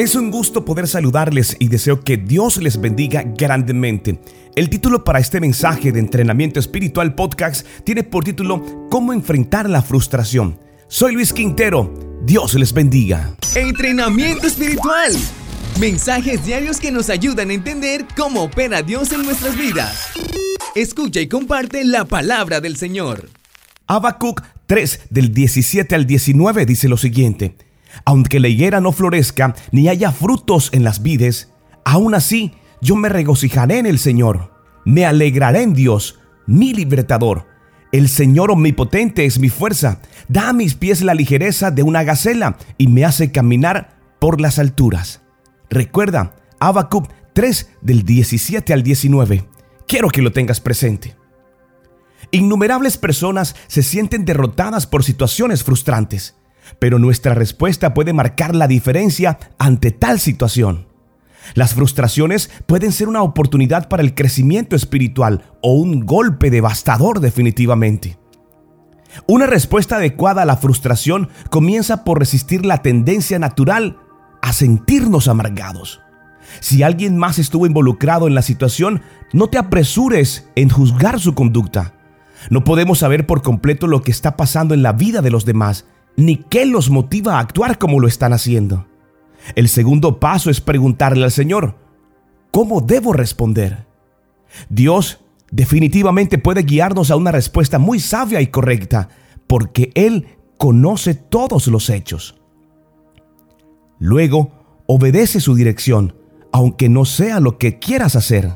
Es un gusto poder saludarles y deseo que Dios les bendiga grandemente. El título para este mensaje de entrenamiento espiritual podcast tiene por título ¿Cómo enfrentar la frustración? Soy Luis Quintero. Dios les bendiga. Entrenamiento espiritual. Mensajes diarios que nos ayudan a entender cómo opera Dios en nuestras vidas. Escucha y comparte la palabra del Señor. Habacuc 3 del 17 al 19 dice lo siguiente. Aunque la higuera no florezca, ni haya frutos en las vides, aún así yo me regocijaré en el Señor. Me alegraré en Dios, mi libertador. El Señor omnipotente es mi fuerza. Da a mis pies la ligereza de una gacela y me hace caminar por las alturas. Recuerda, Habacuc 3 del 17 al 19. Quiero que lo tengas presente. Innumerables personas se sienten derrotadas por situaciones frustrantes pero nuestra respuesta puede marcar la diferencia ante tal situación. Las frustraciones pueden ser una oportunidad para el crecimiento espiritual o un golpe devastador definitivamente. Una respuesta adecuada a la frustración comienza por resistir la tendencia natural a sentirnos amargados. Si alguien más estuvo involucrado en la situación, no te apresures en juzgar su conducta. No podemos saber por completo lo que está pasando en la vida de los demás, ni qué los motiva a actuar como lo están haciendo. El segundo paso es preguntarle al Señor, ¿cómo debo responder? Dios definitivamente puede guiarnos a una respuesta muy sabia y correcta, porque Él conoce todos los hechos. Luego, obedece su dirección, aunque no sea lo que quieras hacer.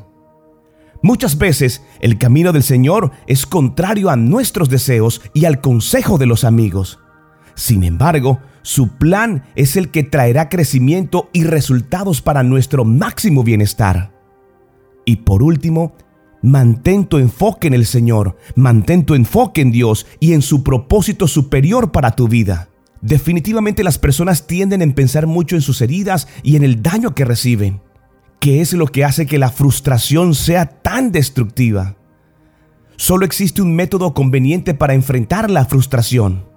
Muchas veces el camino del Señor es contrario a nuestros deseos y al consejo de los amigos. Sin embargo, su plan es el que traerá crecimiento y resultados para nuestro máximo bienestar. Y por último, mantén tu enfoque en el Señor, mantén tu enfoque en Dios y en su propósito superior para tu vida. Definitivamente las personas tienden a pensar mucho en sus heridas y en el daño que reciben, que es lo que hace que la frustración sea tan destructiva. Solo existe un método conveniente para enfrentar la frustración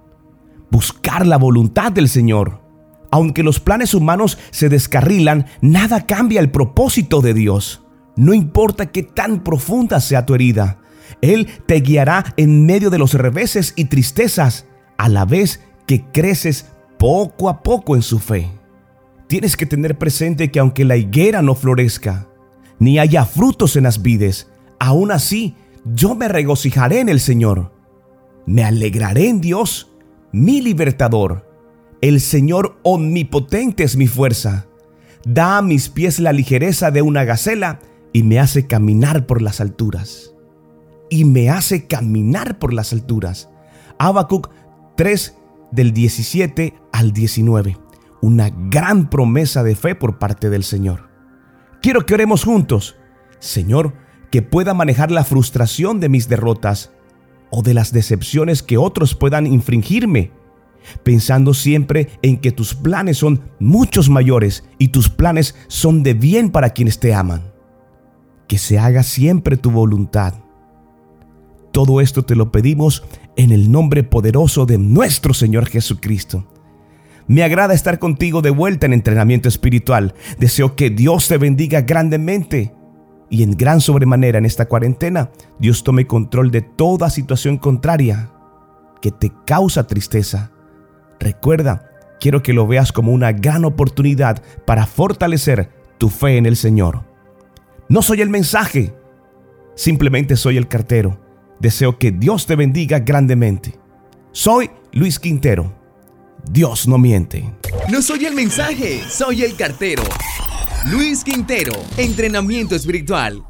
buscar la voluntad del Señor. Aunque los planes humanos se descarrilan, nada cambia el propósito de Dios. No importa qué tan profunda sea tu herida, Él te guiará en medio de los reveses y tristezas, a la vez que creces poco a poco en su fe. Tienes que tener presente que aunque la higuera no florezca, ni haya frutos en las vides, aún así yo me regocijaré en el Señor. Me alegraré en Dios mi libertador. El Señor omnipotente es mi fuerza. Da a mis pies la ligereza de una gacela y me hace caminar por las alturas. Y me hace caminar por las alturas. Habacuc 3 del 17 al 19. Una gran promesa de fe por parte del Señor. Quiero que oremos juntos. Señor, que pueda manejar la frustración de mis derrotas o de las decepciones que otros puedan infringirme, pensando siempre en que tus planes son muchos mayores y tus planes son de bien para quienes te aman. Que se haga siempre tu voluntad. Todo esto te lo pedimos en el nombre poderoso de nuestro Señor Jesucristo. Me agrada estar contigo de vuelta en entrenamiento espiritual. Deseo que Dios te bendiga grandemente y en gran sobremanera en esta cuarentena, Dios tome control de toda situación contraria que te causa tristeza. Recuerda, quiero que lo veas como una gran oportunidad para fortalecer tu fe en el Señor. No soy el mensaje, simplemente soy el cartero. Deseo que Dios te bendiga grandemente. Soy Luis Quintero. Dios no miente. No soy el mensaje, soy el cartero. Luis Quintero, entrenamiento espiritual.